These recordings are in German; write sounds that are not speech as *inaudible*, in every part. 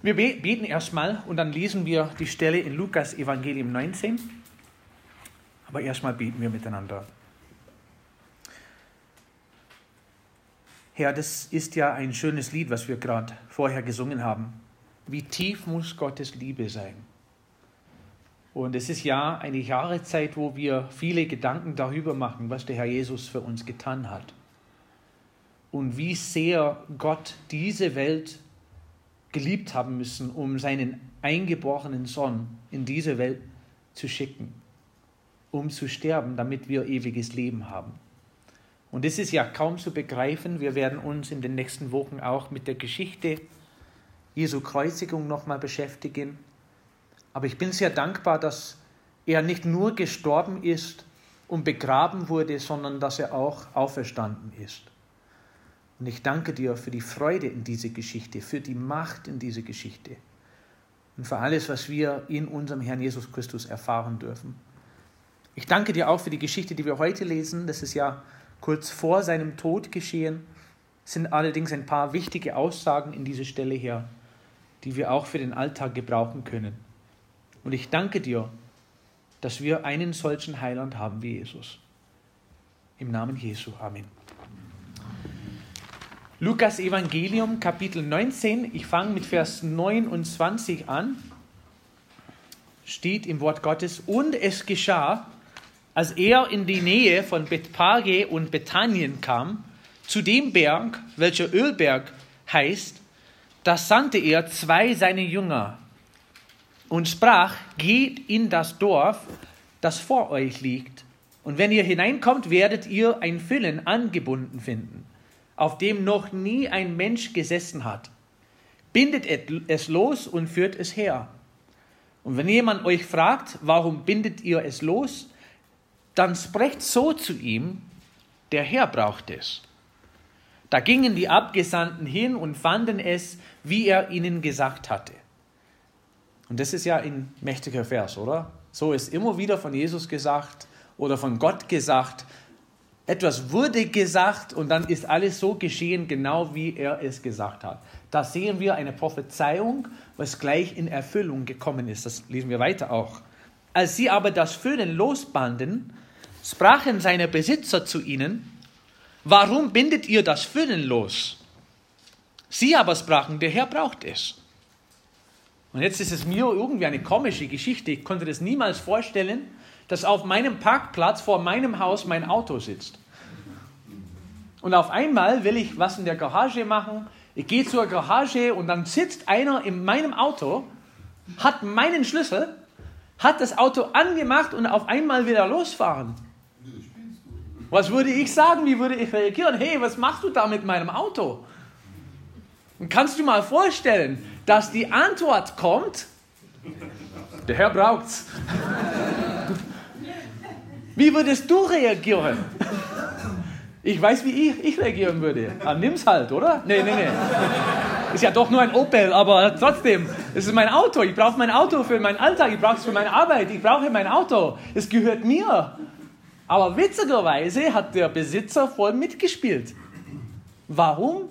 Wir beten erstmal und dann lesen wir die Stelle in Lukas Evangelium 19. Aber erstmal beten wir miteinander. Herr, das ist ja ein schönes Lied, was wir gerade vorher gesungen haben. Wie tief muss Gottes Liebe sein? Und es ist ja eine Jahreszeit, wo wir viele Gedanken darüber machen, was der Herr Jesus für uns getan hat. Und wie sehr Gott diese Welt geliebt haben müssen, um seinen eingeborenen Sohn in diese Welt zu schicken, um zu sterben, damit wir ewiges Leben haben. Und das ist ja kaum zu begreifen. Wir werden uns in den nächsten Wochen auch mit der Geschichte Jesu Kreuzigung nochmal beschäftigen. Aber ich bin sehr dankbar, dass er nicht nur gestorben ist und begraben wurde, sondern dass er auch auferstanden ist. Und ich danke dir für die Freude in diese Geschichte, für die Macht in diese Geschichte und für alles, was wir in unserem Herrn Jesus Christus erfahren dürfen. Ich danke dir auch für die Geschichte, die wir heute lesen. Das ist ja kurz vor seinem Tod geschehen, sind allerdings ein paar wichtige Aussagen in dieser Stelle her, die wir auch für den Alltag gebrauchen können. Und ich danke dir, dass wir einen solchen Heiland haben wie Jesus. Im Namen Jesu. Amen. Lukas Evangelium Kapitel 19, ich fange mit Vers 29 an, steht im Wort Gottes, und es geschah, als er in die Nähe von Bethpage und Bethanien kam, zu dem Berg, welcher Ölberg heißt, da sandte er zwei seiner Jünger und sprach, geht in das Dorf, das vor euch liegt, und wenn ihr hineinkommt, werdet ihr ein Füllen angebunden finden, auf dem noch nie ein Mensch gesessen hat. Bindet es los und führt es her. Und wenn jemand euch fragt, warum bindet ihr es los, dann sprecht so zu ihm, der Herr braucht es. Da gingen die Abgesandten hin und fanden es, wie er ihnen gesagt hatte. Und das ist ja ein mächtiger Vers, oder? So ist immer wieder von Jesus gesagt oder von Gott gesagt. Etwas wurde gesagt und dann ist alles so geschehen, genau wie er es gesagt hat. Da sehen wir eine Prophezeiung, was gleich in Erfüllung gekommen ist. Das lesen wir weiter auch. Als sie aber das Föhnen losbanden, sprachen seine Besitzer zu ihnen, warum bindet ihr das Füllen los? Sie aber sprachen, der Herr braucht es. Und jetzt ist es mir irgendwie eine komische Geschichte. Ich konnte das niemals vorstellen, dass auf meinem Parkplatz vor meinem Haus mein Auto sitzt. Und auf einmal will ich was in der Garage machen. Ich gehe zur Garage und dann sitzt einer in meinem Auto, hat meinen Schlüssel, hat das Auto angemacht und auf einmal wieder losfahren. Was würde ich sagen? Wie würde ich reagieren? Hey, was machst du da mit meinem Auto? Und kannst du mal vorstellen, dass die Antwort kommt, der Herr braucht's. Wie würdest du reagieren? Ich weiß, wie ich, ich reagieren würde. Ah, nimm's halt, oder? Nee, nee, nee. Ist ja doch nur ein Opel, aber trotzdem, es ist mein Auto. Ich brauche mein Auto für meinen Alltag, ich brauche es für meine Arbeit, ich brauche mein Auto. Es gehört mir. Aber witzigerweise hat der Besitzer voll mitgespielt. Warum?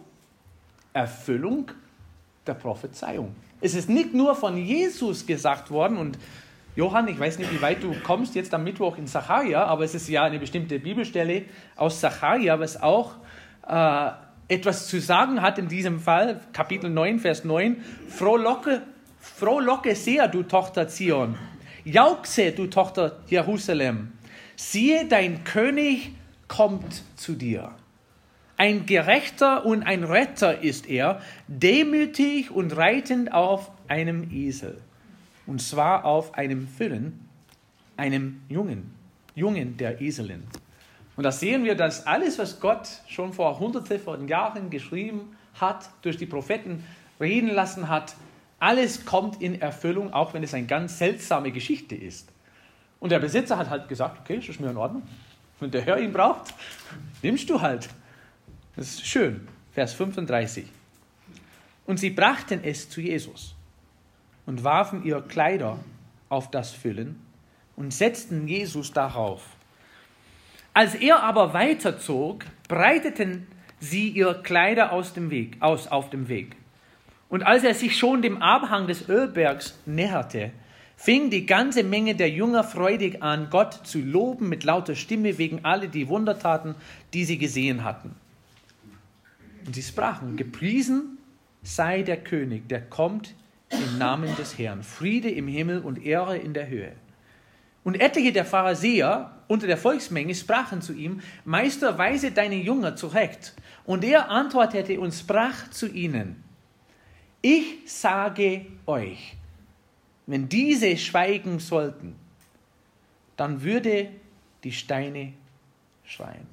Erfüllung der Prophezeiung. Es ist nicht nur von Jesus gesagt worden und Johann, ich weiß nicht, wie weit du kommst jetzt am Mittwoch in Sacharja, aber es ist ja eine bestimmte Bibelstelle aus Sacharja, was auch äh, etwas zu sagen hat in diesem Fall, Kapitel 9, Vers 9. Frohlocke, frohlocke sehr, du Tochter Zion. Jauchze, du Tochter Jerusalem siehe, dein König kommt zu dir. Ein Gerechter und ein Retter ist er, demütig und reitend auf einem Esel. Und zwar auf einem Füllen, einem Jungen, Jungen der Eselin. Und da sehen wir, dass alles, was Gott schon vor hunderte von Jahren geschrieben hat, durch die Propheten reden lassen hat, alles kommt in Erfüllung, auch wenn es eine ganz seltsame Geschichte ist. Und der Besitzer hat halt gesagt, okay, ist mir in Ordnung. Wenn der Herr ihn braucht, nimmst du halt. Das ist schön. Vers 35. Und sie brachten es zu Jesus und warfen ihr Kleider auf das Füllen und setzten Jesus darauf. Als er aber weiterzog, breiteten sie ihr Kleider aus dem Weg, aus auf dem Weg. Und als er sich schon dem Abhang des Ölbergs näherte, fing die ganze Menge der Jünger freudig an, Gott zu loben mit lauter Stimme wegen alle die Wundertaten, die sie gesehen hatten. Und sie sprachen, gepriesen sei der König, der kommt im Namen des Herrn. Friede im Himmel und Ehre in der Höhe. Und etliche der Pharisäer unter der Volksmenge sprachen zu ihm, Meister, weise deine Jünger zurecht. Und er antwortete und sprach zu ihnen, ich sage euch, wenn diese schweigen sollten, dann würde die Steine schreien.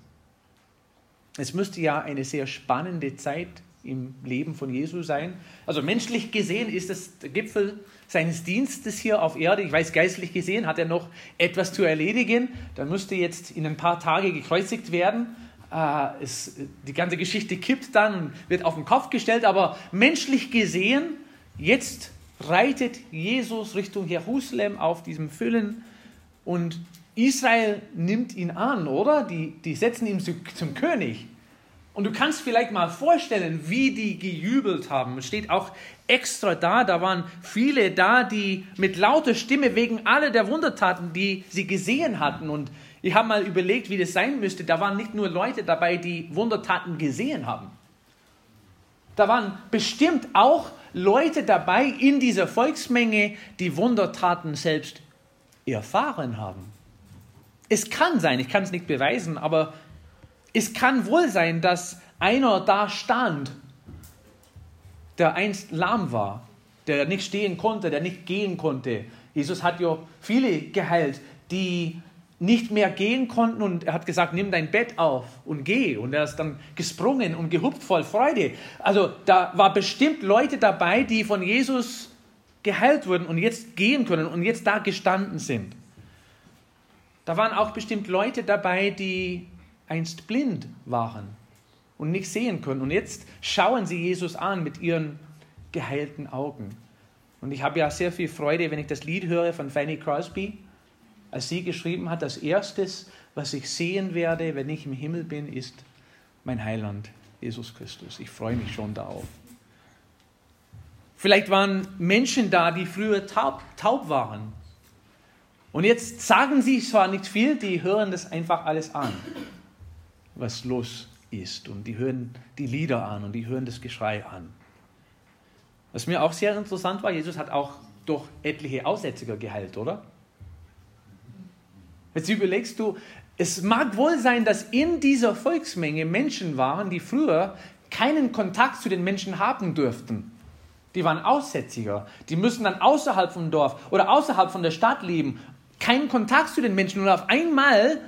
Es müsste ja eine sehr spannende Zeit im Leben von Jesu sein. Also menschlich gesehen ist es der Gipfel seines Dienstes hier auf Erde. Ich weiß, geistlich gesehen hat er noch etwas zu erledigen. Dann müsste jetzt in ein paar Tage gekreuzigt werden. Äh, es, die ganze Geschichte kippt dann wird auf den Kopf gestellt. Aber menschlich gesehen, jetzt reitet Jesus Richtung Jerusalem auf diesem Füllen und Israel nimmt ihn an, oder? Die, die setzen ihn zu, zum König. Und du kannst vielleicht mal vorstellen, wie die gejubelt haben. Es steht auch extra da, da waren viele da, die mit lauter Stimme wegen aller der Wundertaten, die sie gesehen hatten. Und ich habe mal überlegt, wie das sein müsste. Da waren nicht nur Leute dabei, die Wundertaten gesehen haben. Da waren bestimmt auch Leute dabei in dieser Volksmenge, die Wundertaten selbst erfahren haben. Es kann sein, ich kann es nicht beweisen, aber es kann wohl sein, dass einer da stand, der einst lahm war, der nicht stehen konnte, der nicht gehen konnte. Jesus hat ja viele geheilt, die nicht mehr gehen konnten und er hat gesagt, nimm dein Bett auf und geh. Und er ist dann gesprungen und gehupft voll Freude. Also da war bestimmt Leute dabei, die von Jesus geheilt wurden und jetzt gehen können und jetzt da gestanden sind. Da waren auch bestimmt Leute dabei, die einst blind waren und nicht sehen können. Und jetzt schauen sie Jesus an mit ihren geheilten Augen. Und ich habe ja sehr viel Freude, wenn ich das Lied höre von Fanny Crosby, als sie geschrieben hat, das Erstes, was ich sehen werde, wenn ich im Himmel bin, ist mein Heiland, Jesus Christus. Ich freue mich schon darauf. Vielleicht waren Menschen da, die früher taub, taub waren. Und jetzt sagen sie zwar nicht viel, die hören das einfach alles an was los ist. Und die hören die Lieder an und die hören das Geschrei an. Was mir auch sehr interessant war, Jesus hat auch durch etliche Aussätziger geheilt, oder? Jetzt überlegst du, es mag wohl sein, dass in dieser Volksmenge Menschen waren, die früher keinen Kontakt zu den Menschen haben dürften. Die waren Aussätziger. Die müssen dann außerhalb vom Dorf oder außerhalb von der Stadt leben. Keinen Kontakt zu den Menschen. Und auf einmal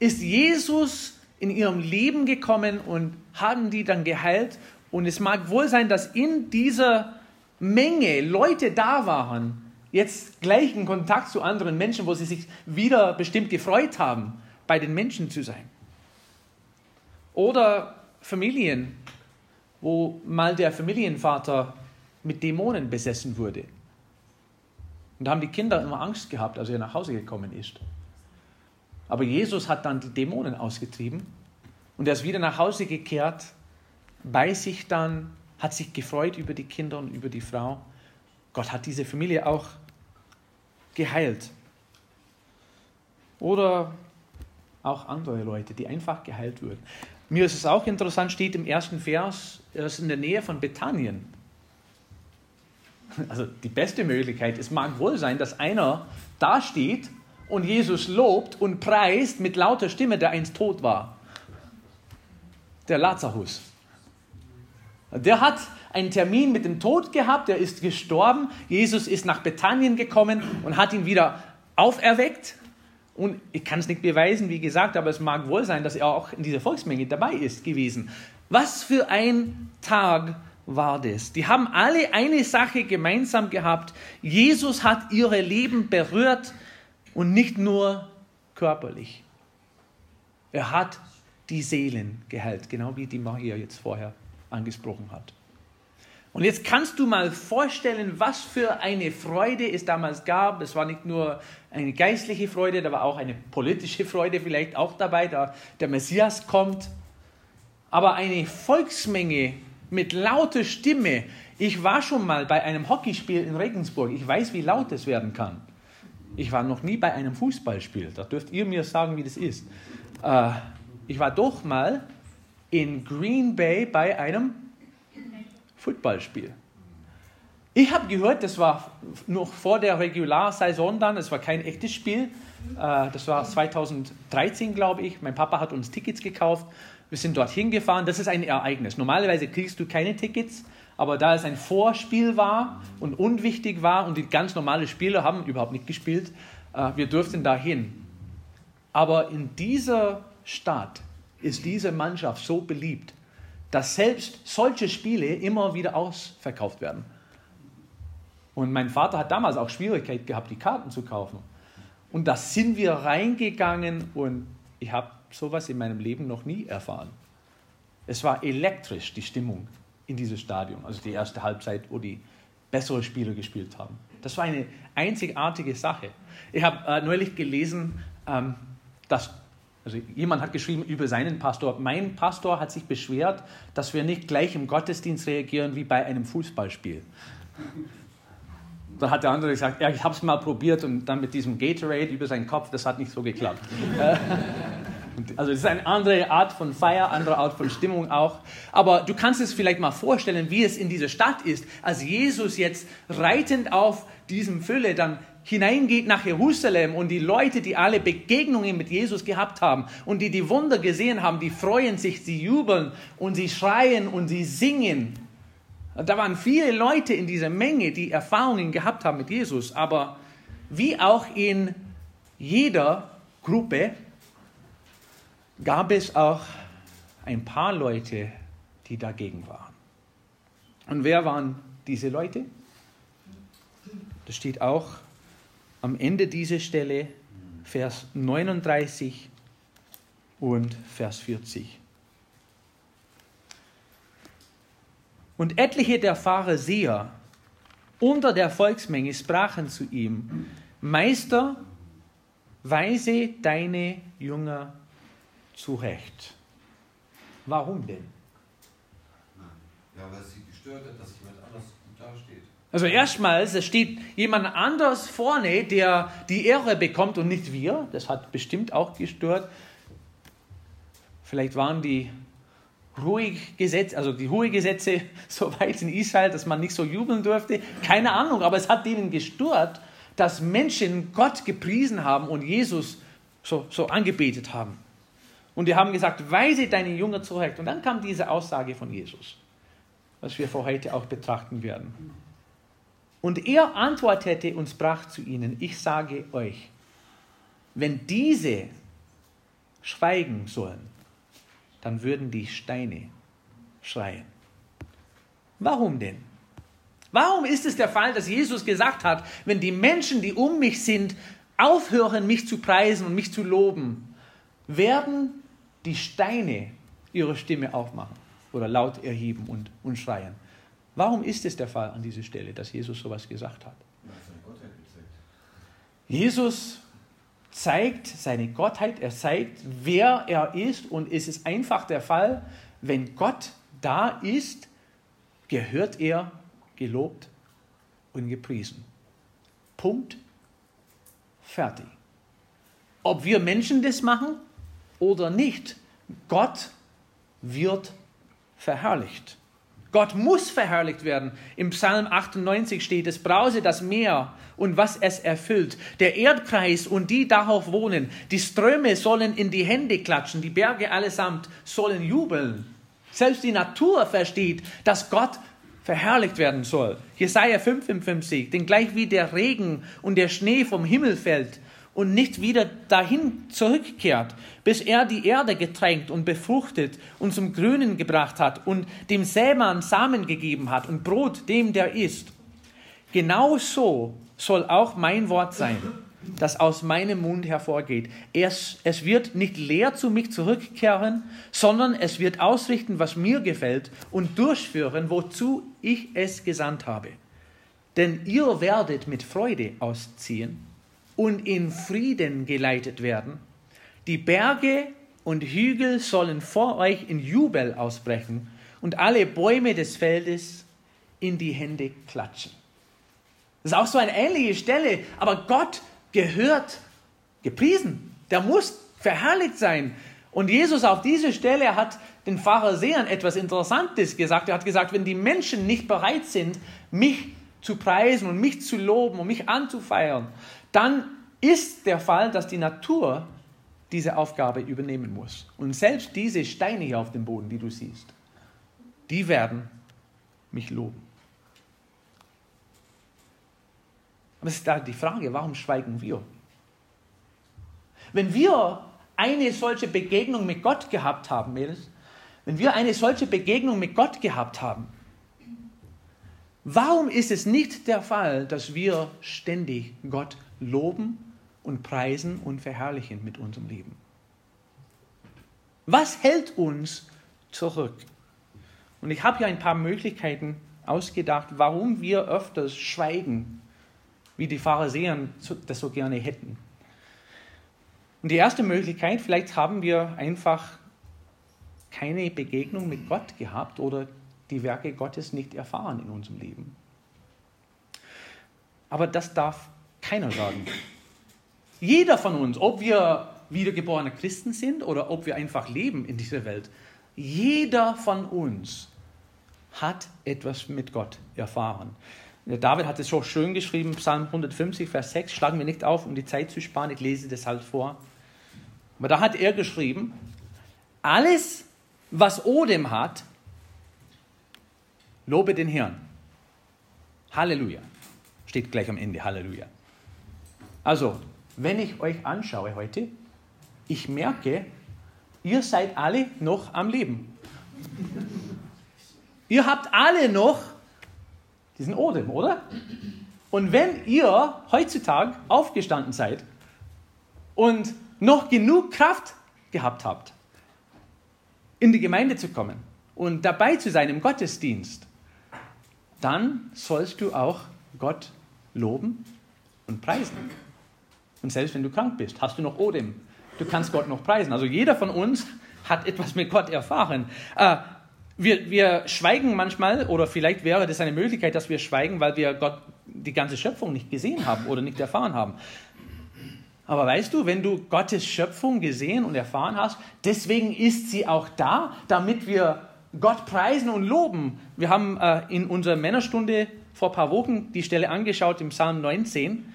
ist Jesus in ihrem Leben gekommen und haben die dann geheilt. Und es mag wohl sein, dass in dieser Menge Leute da waren, jetzt gleichen Kontakt zu anderen Menschen, wo sie sich wieder bestimmt gefreut haben, bei den Menschen zu sein. Oder Familien, wo mal der Familienvater mit Dämonen besessen wurde. Und da haben die Kinder immer Angst gehabt, als er nach Hause gekommen ist. Aber Jesus hat dann die Dämonen ausgetrieben und er ist wieder nach Hause gekehrt, bei sich dann, hat sich gefreut über die Kinder und über die Frau. Gott hat diese Familie auch geheilt. Oder auch andere Leute, die einfach geheilt wurden. Mir ist es auch interessant, steht im ersten Vers, er ist in der Nähe von Bethanien. Also die beste Möglichkeit, es mag wohl sein, dass einer da steht und Jesus lobt und preist mit lauter Stimme, der einst tot war. Der Lazarus. Der hat einen Termin mit dem Tod gehabt, der ist gestorben. Jesus ist nach Bethanien gekommen und hat ihn wieder auferweckt. Und ich kann es nicht beweisen, wie gesagt, aber es mag wohl sein, dass er auch in dieser Volksmenge dabei ist gewesen. Was für ein Tag war das? Die haben alle eine Sache gemeinsam gehabt. Jesus hat ihre Leben berührt und nicht nur körperlich. Er hat die Seelen geheilt, genau wie die Maria jetzt vorher angesprochen hat. Und jetzt kannst du mal vorstellen, was für eine Freude es damals gab. Es war nicht nur eine geistliche Freude, da war auch eine politische Freude vielleicht auch dabei, da der Messias kommt. Aber eine Volksmenge mit lauter Stimme Ich war schon mal bei einem Hockeyspiel in Regensburg. Ich weiß, wie laut es werden kann. Ich war noch nie bei einem Fußballspiel. Da dürft ihr mir sagen, wie das ist. Äh, ich war doch mal in Green Bay bei einem Footballspiel. Ich habe gehört, das war noch vor der Regularsaison dann, es war kein echtes Spiel. Äh, das war 2013, glaube ich. Mein Papa hat uns Tickets gekauft. Wir sind dorthin gefahren. Das ist ein Ereignis. Normalerweise kriegst du keine Tickets, aber da es ein Vorspiel war und unwichtig war und die ganz normalen Spieler haben überhaupt nicht gespielt, äh, wir durften dahin. Aber in dieser Stadt ist diese Mannschaft so beliebt, dass selbst solche Spiele immer wieder ausverkauft werden. Und mein Vater hat damals auch Schwierigkeit gehabt, die Karten zu kaufen. Und da sind wir reingegangen und ich habe sowas in meinem Leben noch nie erfahren. Es war elektrisch, die Stimmung in diesem Stadion, also die erste Halbzeit, wo die bessere Spieler gespielt haben. Das war eine einzigartige Sache. Ich habe äh, neulich gelesen, ähm, dass also jemand hat geschrieben über seinen Pastor, mein Pastor hat sich beschwert, dass wir nicht gleich im Gottesdienst reagieren wie bei einem Fußballspiel. Dann hat der andere gesagt, ja, ich habe es mal probiert und dann mit diesem Gatorade über seinen Kopf, das hat nicht so geklappt. *laughs* Also es ist eine andere Art von Feier, andere Art von Stimmung auch. Aber du kannst es vielleicht mal vorstellen, wie es in dieser Stadt ist, als Jesus jetzt reitend auf diesem Fülle dann hineingeht nach Jerusalem und die Leute, die alle Begegnungen mit Jesus gehabt haben und die die Wunder gesehen haben, die freuen sich, sie jubeln und sie schreien und sie singen. Da waren viele Leute in dieser Menge, die Erfahrungen gehabt haben mit Jesus, aber wie auch in jeder Gruppe gab es auch ein paar Leute, die dagegen waren. Und wer waren diese Leute? Das steht auch am Ende dieser Stelle, Vers 39 und Vers 40. Und etliche der Pharisäer unter der Volksmenge sprachen zu ihm, Meister, weise deine Jünger zurecht. Warum denn? Ja, weil sie gestört hat, dass jemand anders gut dasteht. Also erstmals, es steht jemand anders vorne, der die Ehre bekommt und nicht wir. Das hat bestimmt auch gestört. Vielleicht waren die ruhig Gesetze, also die hohe Gesetze *laughs* so weit in Israel, dass man nicht so jubeln durfte. Keine Ahnung, aber es hat denen gestört, dass Menschen Gott gepriesen haben und Jesus so, so angebetet haben. Und die haben gesagt, weise deine Jünger zurecht. Und dann kam diese Aussage von Jesus, was wir für heute auch betrachten werden. Und er antwortete und sprach zu ihnen, ich sage euch, wenn diese schweigen sollen, dann würden die Steine schreien. Warum denn? Warum ist es der Fall, dass Jesus gesagt hat, wenn die Menschen, die um mich sind, aufhören, mich zu preisen und mich zu loben, werden die Steine ihre Stimme aufmachen oder laut erheben und, und schreien? Warum ist es der Fall an dieser Stelle, dass Jesus sowas gesagt hat? Jesus zeigt seine Gottheit, er zeigt, wer er ist und es ist einfach der Fall, wenn Gott da ist, gehört er gelobt und gepriesen. Punkt. Fertig. Ob wir Menschen das machen oder nicht, Gott wird verherrlicht. Gott muss verherrlicht werden. Im Psalm 98 steht, es brause das Meer und was es erfüllt, der Erdkreis und die darauf wohnen, die Ströme sollen in die Hände klatschen, die Berge allesamt sollen jubeln. Selbst die Natur versteht, dass Gott verherrlicht werden soll. Jesaja 55, denn gleich wie der Regen und der Schnee vom Himmel fällt, und nicht wieder dahin zurückkehrt, bis er die Erde getränkt und befruchtet und zum Grünen gebracht hat und dem Sämann Samen gegeben hat und Brot dem, der isst. Genau so soll auch mein Wort sein, das aus meinem Mund hervorgeht. Es, es wird nicht leer zu mich zurückkehren, sondern es wird ausrichten, was mir gefällt und durchführen, wozu ich es gesandt habe. Denn ihr werdet mit Freude ausziehen und in Frieden geleitet werden. Die Berge und Hügel sollen vor euch in Jubel ausbrechen und alle Bäume des Feldes in die Hände klatschen. Das ist auch so eine ähnliche Stelle, aber Gott gehört gepriesen. Der muss verherrlicht sein. Und Jesus auf diese Stelle hat den Pharisäern etwas Interessantes gesagt. Er hat gesagt, wenn die Menschen nicht bereit sind, mich zu preisen und mich zu loben und mich anzufeiern, dann ist der Fall, dass die Natur diese Aufgabe übernehmen muss. Und selbst diese Steine hier auf dem Boden, die du siehst, die werden mich loben. Aber es ist da die Frage, warum schweigen wir? Wenn wir eine solche Begegnung mit Gott gehabt haben, Mädels, wenn wir eine solche Begegnung mit Gott gehabt haben, warum ist es nicht der Fall, dass wir ständig Gott loben und preisen und verherrlichen mit unserem Leben? Was hält uns zurück? Und ich habe hier ein paar Möglichkeiten ausgedacht, warum wir öfters schweigen, wie die Pharisäer das so gerne hätten. Und die erste Möglichkeit, vielleicht haben wir einfach keine Begegnung mit Gott gehabt oder die Werke Gottes nicht erfahren in unserem Leben. Aber das darf keiner sagen. Jeder von uns, ob wir wiedergeborene Christen sind oder ob wir einfach leben in dieser Welt, jeder von uns hat etwas mit Gott erfahren. David hat es so schön geschrieben, Psalm 150, Vers 6, schlagen wir nicht auf, um die Zeit zu sparen, ich lese das halt vor. Aber da hat er geschrieben, alles, was Odem hat, lobe den Herrn. Halleluja. Steht gleich am Ende, Halleluja. Also, wenn ich euch anschaue heute, ich merke, ihr seid alle noch am Leben. ihr habt alle noch diesen Odem, oder? Und wenn ihr heutzutage aufgestanden seid und noch genug Kraft gehabt habt, in die Gemeinde zu kommen und dabei zu sein im Gottesdienst, dann sollst du auch Gott loben und preisen. Und selbst wenn du krank bist, hast du noch Odem. Du kannst Gott noch preisen. Also jeder von uns hat etwas mit Gott erfahren. Äh, wir, wir schweigen manchmal, oder vielleicht wäre das eine Möglichkeit, dass wir schweigen, weil wir Gott die ganze Schöpfung nicht gesehen haben oder nicht erfahren haben. Aber weißt du, wenn du Gottes Schöpfung gesehen und erfahren hast, deswegen ist sie auch da, damit wir Gott preisen und loben. Wir haben äh, in unserer Männerstunde vor ein paar Wochen die Stelle angeschaut im Psalm 19.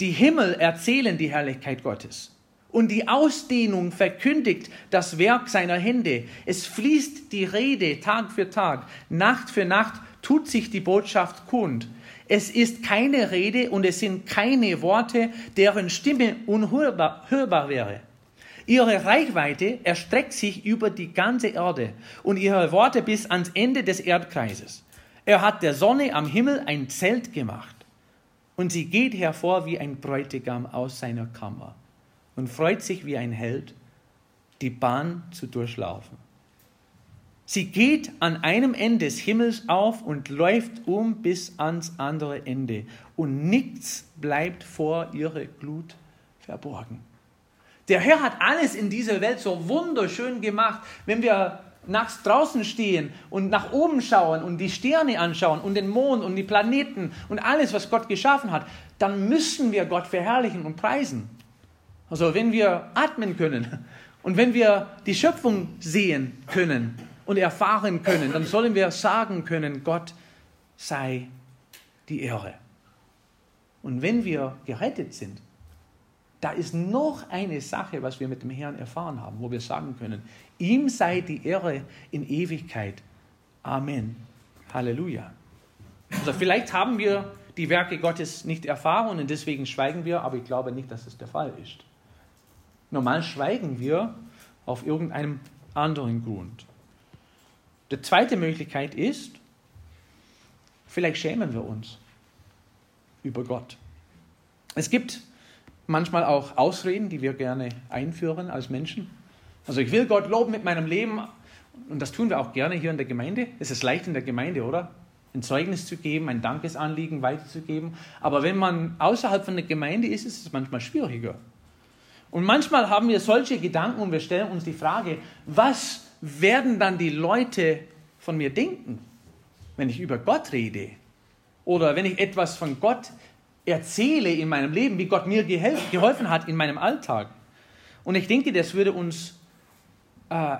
Die Himmel erzählen die Herrlichkeit Gottes. Und die Ausdehnung verkündigt das Werk seiner Hände. Es fließt die Rede Tag für Tag, Nacht für Nacht tut sich die Botschaft kund. Es ist keine Rede und es sind keine Worte, deren Stimme unhörbar hörbar wäre. Ihre Reichweite erstreckt sich über die ganze Erde und ihre Worte bis ans Ende des Erdkreises. Er hat der Sonne am Himmel ein Zelt gemacht und sie geht hervor wie ein Bräutigam aus seiner Kammer und freut sich wie ein Held, die Bahn zu durchlaufen. Sie geht an einem Ende des Himmels auf und läuft um bis ans andere Ende. Und nichts bleibt vor ihrer Glut verborgen. Der Herr hat alles in dieser Welt so wunderschön gemacht. Wenn wir nachts draußen stehen und nach oben schauen und die Sterne anschauen und den Mond und die Planeten und alles, was Gott geschaffen hat, dann müssen wir Gott verherrlichen und preisen. Also wenn wir atmen können und wenn wir die Schöpfung sehen können, und erfahren können, dann sollen wir sagen können, Gott sei die Ehre. Und wenn wir gerettet sind, da ist noch eine Sache, was wir mit dem Herrn erfahren haben, wo wir sagen können, ihm sei die Ehre in Ewigkeit. Amen. Halleluja. Also vielleicht haben wir die Werke Gottes nicht erfahren und deswegen schweigen wir, aber ich glaube nicht, dass es der Fall ist. Normal schweigen wir auf irgendeinem anderen Grund. Die zweite Möglichkeit ist, vielleicht schämen wir uns über Gott. Es gibt manchmal auch Ausreden, die wir gerne einführen als Menschen. Also ich will Gott loben mit meinem Leben und das tun wir auch gerne hier in der Gemeinde. Es ist leicht in der Gemeinde, oder? Ein Zeugnis zu geben, ein Dankesanliegen weiterzugeben. Aber wenn man außerhalb von der Gemeinde ist, ist es manchmal schwieriger. Und manchmal haben wir solche Gedanken und wir stellen uns die Frage, was werden dann die Leute von mir denken? wenn ich über Gott rede oder wenn ich etwas von Gott erzähle in meinem Leben, wie Gott mir geholfen hat in meinem Alltag. Und ich denke, das würde uns, äh,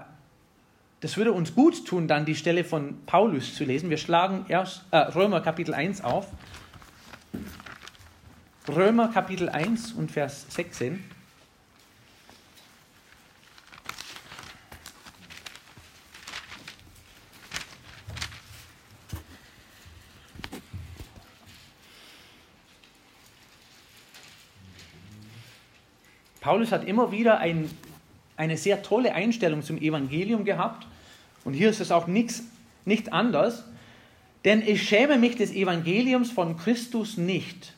das würde uns gut tun, dann die Stelle von Paulus zu lesen. Wir schlagen erst äh, Römer Kapitel 1 auf. Römer Kapitel 1 und Vers 16. Paulus hat immer wieder ein, eine sehr tolle Einstellung zum Evangelium gehabt. Und hier ist es auch nichts, nicht anders. Denn ich schäme mich des Evangeliums von Christus nicht.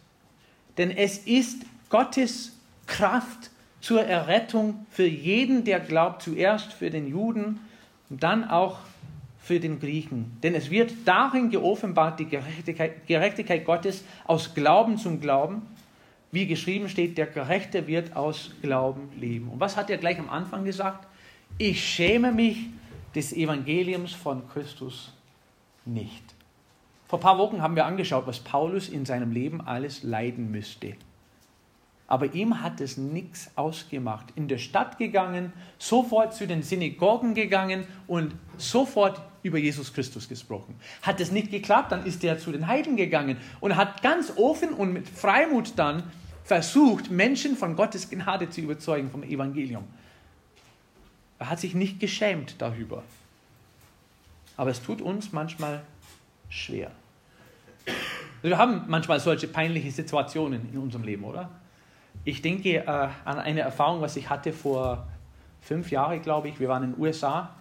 Denn es ist Gottes Kraft zur Errettung für jeden, der glaubt, zuerst für den Juden und dann auch für den Griechen. Denn es wird darin geoffenbart die Gerechtigkeit, Gerechtigkeit Gottes aus Glauben zum Glauben wie geschrieben steht, der Gerechte wird aus Glauben leben. Und was hat er gleich am Anfang gesagt? Ich schäme mich des Evangeliums von Christus nicht. Vor ein paar Wochen haben wir angeschaut, was Paulus in seinem Leben alles leiden müsste. Aber ihm hat es nichts ausgemacht. In der Stadt gegangen, sofort zu den Synagogen gegangen und sofort über Jesus Christus gesprochen. Hat es nicht geklappt, dann ist er zu den Heiden gegangen und hat ganz offen und mit Freimut dann versucht, Menschen von Gottes Gnade zu überzeugen vom Evangelium. Er hat sich nicht geschämt darüber. Aber es tut uns manchmal schwer. Wir haben manchmal solche peinliche Situationen in unserem Leben, oder? Ich denke äh, an eine Erfahrung, was ich hatte vor fünf Jahren, glaube ich. Wir waren in den USA.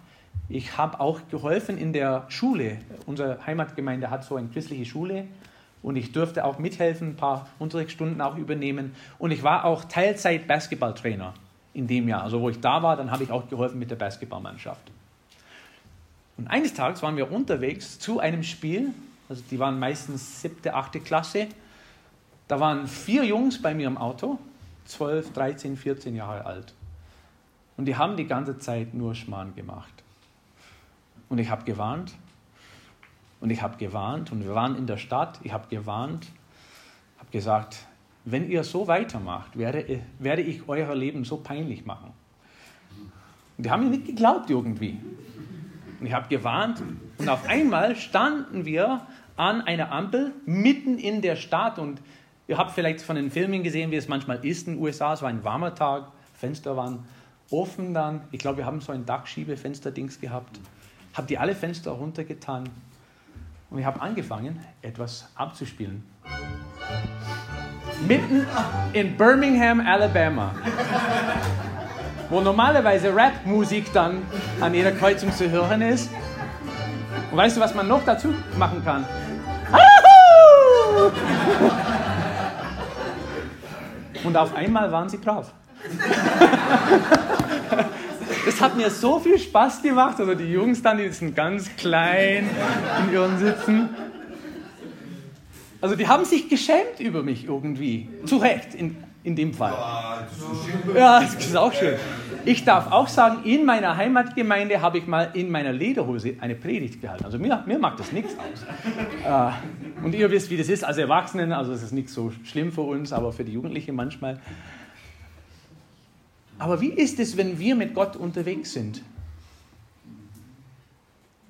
Ich habe auch geholfen in der Schule. Unsere Heimatgemeinde hat so eine christliche Schule und ich durfte auch mithelfen, ein paar Unterrichtsstunden auch übernehmen. Und ich war auch Teilzeit-Basketballtrainer in dem Jahr. Also wo ich da war, dann habe ich auch geholfen mit der Basketballmannschaft. Und eines Tages waren wir unterwegs zu einem Spiel, also die waren meistens siebte, achte Klasse. Da waren vier Jungs bei mir im Auto, 12, 13, 14 Jahre alt. Und die haben die ganze Zeit nur Schmarrn gemacht. Und ich habe gewarnt, und ich habe gewarnt und wir waren in der Stadt, ich habe gewarnt, habe gesagt, wenn ihr so weitermacht, werde, werde ich euer Leben so peinlich machen. Und die haben mir nicht geglaubt irgendwie. Und ich habe gewarnt und auf einmal standen wir an einer Ampel mitten in der Stadt und ihr habt vielleicht von den Filmen gesehen, wie es manchmal ist in den USA. Es war ein warmer Tag, Fenster waren offen dann. Ich glaube, wir haben so ein Dachschiebefenster-Dings gehabt. Habt ihr alle Fenster runtergetan und ich habe angefangen, etwas abzuspielen. Mitten in Birmingham, Alabama, wo normalerweise Rap-Musik dann an jeder Kreuzung zu hören ist. Und weißt du, was man noch dazu machen kann? Und auf einmal waren sie drauf. *laughs* Das hat mir so viel Spaß gemacht. Also die Jungs dann, die sind ganz klein in ihren Sitzen. Also die haben sich geschämt über mich irgendwie. Zu Recht in, in dem Fall. Ja, das ist auch schön. Ich darf auch sagen, in meiner Heimatgemeinde habe ich mal in meiner Lederhose eine Predigt gehalten. Also mir, mir macht das nichts aus. Äh, und ihr wisst, wie das ist als Erwachsenen. Also es ist nicht so schlimm für uns, aber für die Jugendlichen manchmal. Aber wie ist es, wenn wir mit Gott unterwegs sind?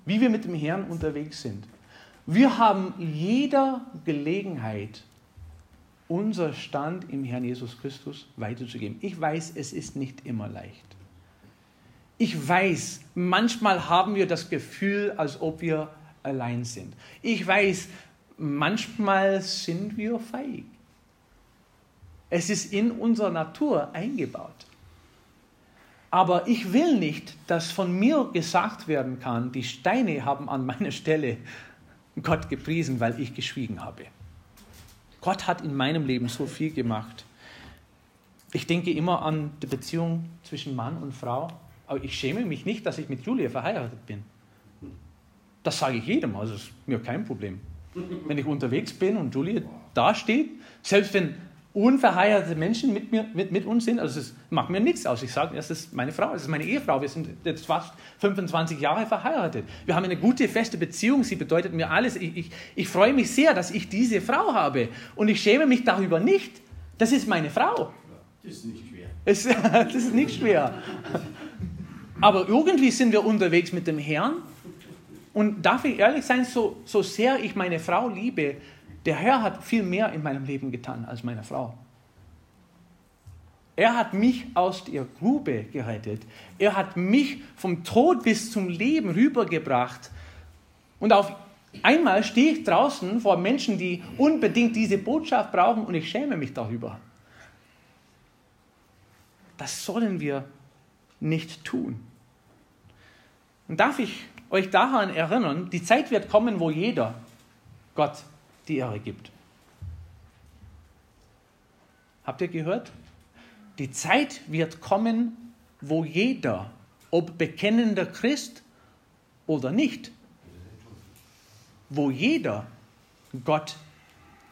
Wie wir mit dem Herrn unterwegs sind. Wir haben jeder Gelegenheit, unser Stand im Herrn Jesus Christus weiterzugeben. Ich weiß, es ist nicht immer leicht. Ich weiß, manchmal haben wir das Gefühl, als ob wir allein sind. Ich weiß, manchmal sind wir feig. Es ist in unserer Natur eingebaut. Aber ich will nicht, dass von mir gesagt werden kann, die Steine haben an meiner Stelle Gott gepriesen, weil ich geschwiegen habe. Gott hat in meinem Leben so viel gemacht. Ich denke immer an die Beziehung zwischen Mann und Frau, aber ich schäme mich nicht, dass ich mit Julia verheiratet bin. Das sage ich jedem, also ist mir kein Problem. Wenn ich unterwegs bin und Julia da steht, selbst wenn unverheiratete Menschen mit, mir, mit, mit uns sind. Also es macht mir nichts aus. Ich sage, das ist meine Frau, das ist meine Ehefrau. Wir sind jetzt fast 25 Jahre verheiratet. Wir haben eine gute, feste Beziehung. Sie bedeutet mir alles. Ich, ich, ich freue mich sehr, dass ich diese Frau habe. Und ich schäme mich darüber nicht. Das ist meine Frau. Das ist nicht schwer. Es, *laughs* das ist nicht schwer. Aber irgendwie sind wir unterwegs mit dem Herrn. Und darf ich ehrlich sein, so, so sehr ich meine Frau liebe, der Herr hat viel mehr in meinem Leben getan als meine Frau. Er hat mich aus der Grube gerettet. Er hat mich vom Tod bis zum Leben rübergebracht. Und auf einmal stehe ich draußen vor Menschen, die unbedingt diese Botschaft brauchen und ich schäme mich darüber. Das sollen wir nicht tun. Und darf ich euch daran erinnern, die Zeit wird kommen, wo jeder Gott die Ehre gibt. Habt ihr gehört? Die Zeit wird kommen, wo jeder, ob bekennender Christ oder nicht, wo jeder Gott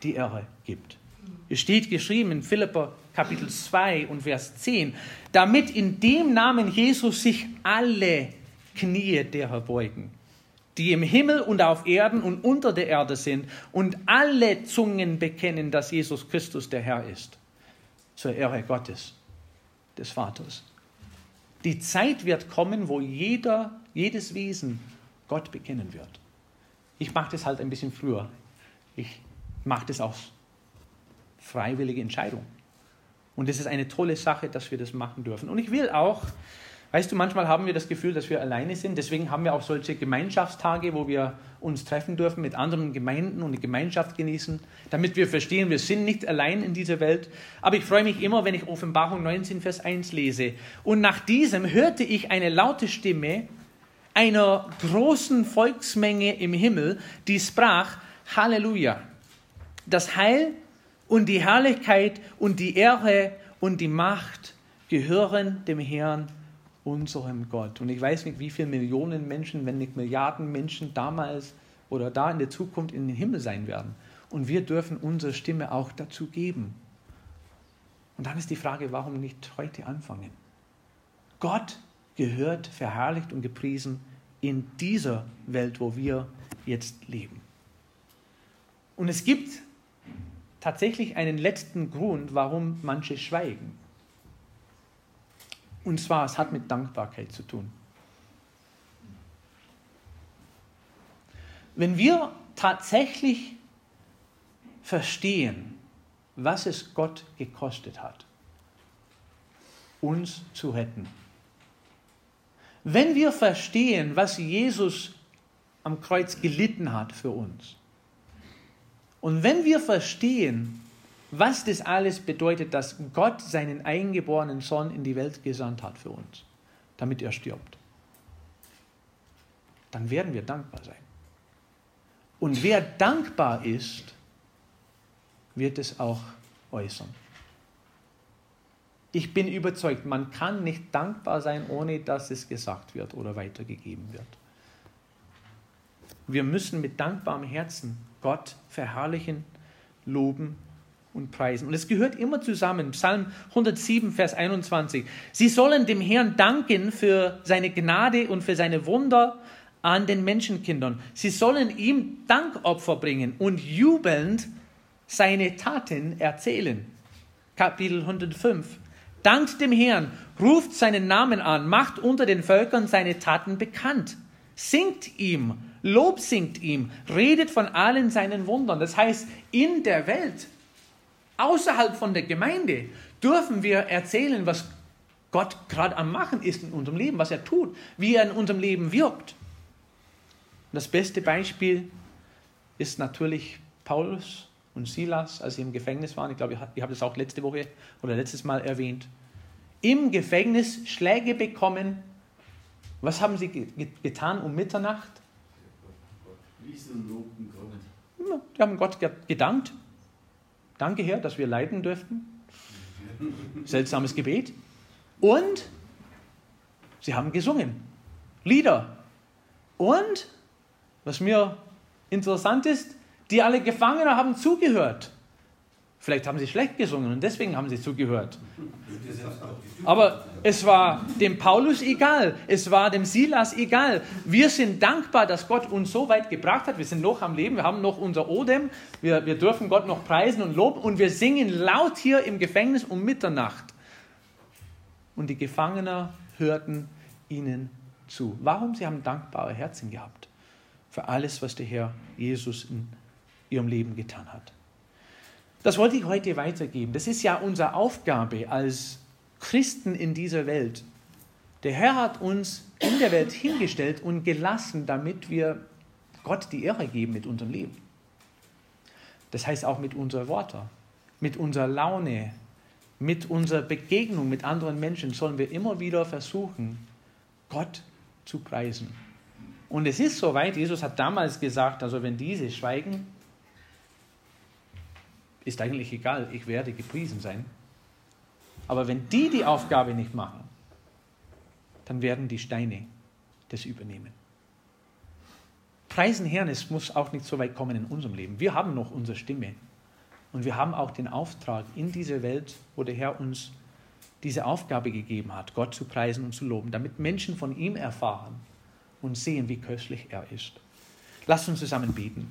die Ehre gibt. Es steht geschrieben in Philipper Kapitel 2 und Vers 10, damit in dem Namen Jesus sich alle Knie derer beugen die im Himmel und auf Erden und unter der Erde sind, und alle Zungen bekennen, dass Jesus Christus der Herr ist, zur Ehre Gottes, des Vaters. Die Zeit wird kommen, wo jeder, jedes Wesen Gott bekennen wird. Ich mache das halt ein bisschen früher. Ich mache das aus freiwillige Entscheidung. Und es ist eine tolle Sache, dass wir das machen dürfen. Und ich will auch Weißt du, manchmal haben wir das Gefühl, dass wir alleine sind. Deswegen haben wir auch solche Gemeinschaftstage, wo wir uns treffen dürfen mit anderen Gemeinden und die Gemeinschaft genießen, damit wir verstehen, wir sind nicht allein in dieser Welt. Aber ich freue mich immer, wenn ich Offenbarung 19, Vers 1 lese. Und nach diesem hörte ich eine laute Stimme einer großen Volksmenge im Himmel, die sprach, Halleluja. Das Heil und die Herrlichkeit und die Ehre und die Macht gehören dem Herrn unserem Gott. Und ich weiß nicht, wie viele Millionen Menschen, wenn nicht Milliarden Menschen damals oder da in der Zukunft in den Himmel sein werden. Und wir dürfen unsere Stimme auch dazu geben. Und dann ist die Frage, warum nicht heute anfangen? Gott gehört verherrlicht und gepriesen in dieser Welt, wo wir jetzt leben. Und es gibt tatsächlich einen letzten Grund, warum manche schweigen. Und zwar, es hat mit Dankbarkeit zu tun. Wenn wir tatsächlich verstehen, was es Gott gekostet hat, uns zu retten, wenn wir verstehen, was Jesus am Kreuz gelitten hat für uns, und wenn wir verstehen, was das alles bedeutet, dass Gott seinen eingeborenen Sohn in die Welt gesandt hat für uns, damit er stirbt. Dann werden wir dankbar sein. Und wer dankbar ist, wird es auch äußern. Ich bin überzeugt, man kann nicht dankbar sein, ohne dass es gesagt wird oder weitergegeben wird. Wir müssen mit dankbarem Herzen Gott verherrlichen, loben und preisen. Und es gehört immer zusammen. Psalm 107, Vers 21. Sie sollen dem Herrn danken für seine Gnade und für seine Wunder an den Menschenkindern. Sie sollen ihm Dankopfer bringen und jubelnd seine Taten erzählen. Kapitel 105. Dankt dem Herrn, ruft seinen Namen an, macht unter den Völkern seine Taten bekannt. Singt ihm, Lob singt ihm, redet von allen seinen Wundern. Das heißt, in der Welt außerhalb von der Gemeinde dürfen wir erzählen, was Gott gerade am Machen ist in unserem Leben, was er tut, wie er in unserem Leben wirkt. Das beste Beispiel ist natürlich Paulus und Silas, als sie im Gefängnis waren. Ich glaube, ich habe das auch letzte Woche oder letztes Mal erwähnt. Im Gefängnis Schläge bekommen. Was haben sie getan um Mitternacht? Die haben Gott gedankt. Danke, Herr, dass wir leiden dürften. Seltsames Gebet. Und sie haben gesungen. Lieder. Und, was mir interessant ist, die alle Gefangenen haben zugehört. Vielleicht haben sie schlecht gesungen und deswegen haben sie zugehört. Aber es war dem Paulus egal, es war dem Silas egal. Wir sind dankbar, dass Gott uns so weit gebracht hat. Wir sind noch am Leben, wir haben noch unser Odem, wir, wir dürfen Gott noch preisen und loben und wir singen laut hier im Gefängnis um Mitternacht. Und die Gefangenen hörten ihnen zu. Warum? Sie haben dankbare Herzen gehabt für alles, was der Herr Jesus in ihrem Leben getan hat. Das wollte ich heute weitergeben. Das ist ja unsere Aufgabe als Christen in dieser Welt. Der Herr hat uns in der Welt hingestellt und gelassen, damit wir Gott die Ehre geben mit unserem Leben. Das heißt auch mit unseren Worten, mit unserer Laune, mit unserer Begegnung mit anderen Menschen sollen wir immer wieder versuchen, Gott zu preisen. Und es ist soweit, Jesus hat damals gesagt, also wenn diese schweigen, ist eigentlich egal, ich werde gepriesen sein. Aber wenn die die Aufgabe nicht machen, dann werden die Steine das übernehmen. Preisen Herrn, es muss auch nicht so weit kommen in unserem Leben. Wir haben noch unsere Stimme. Und wir haben auch den Auftrag in dieser Welt, wo der Herr uns diese Aufgabe gegeben hat, Gott zu preisen und zu loben, damit Menschen von ihm erfahren und sehen, wie köstlich er ist. Lasst uns zusammen beten.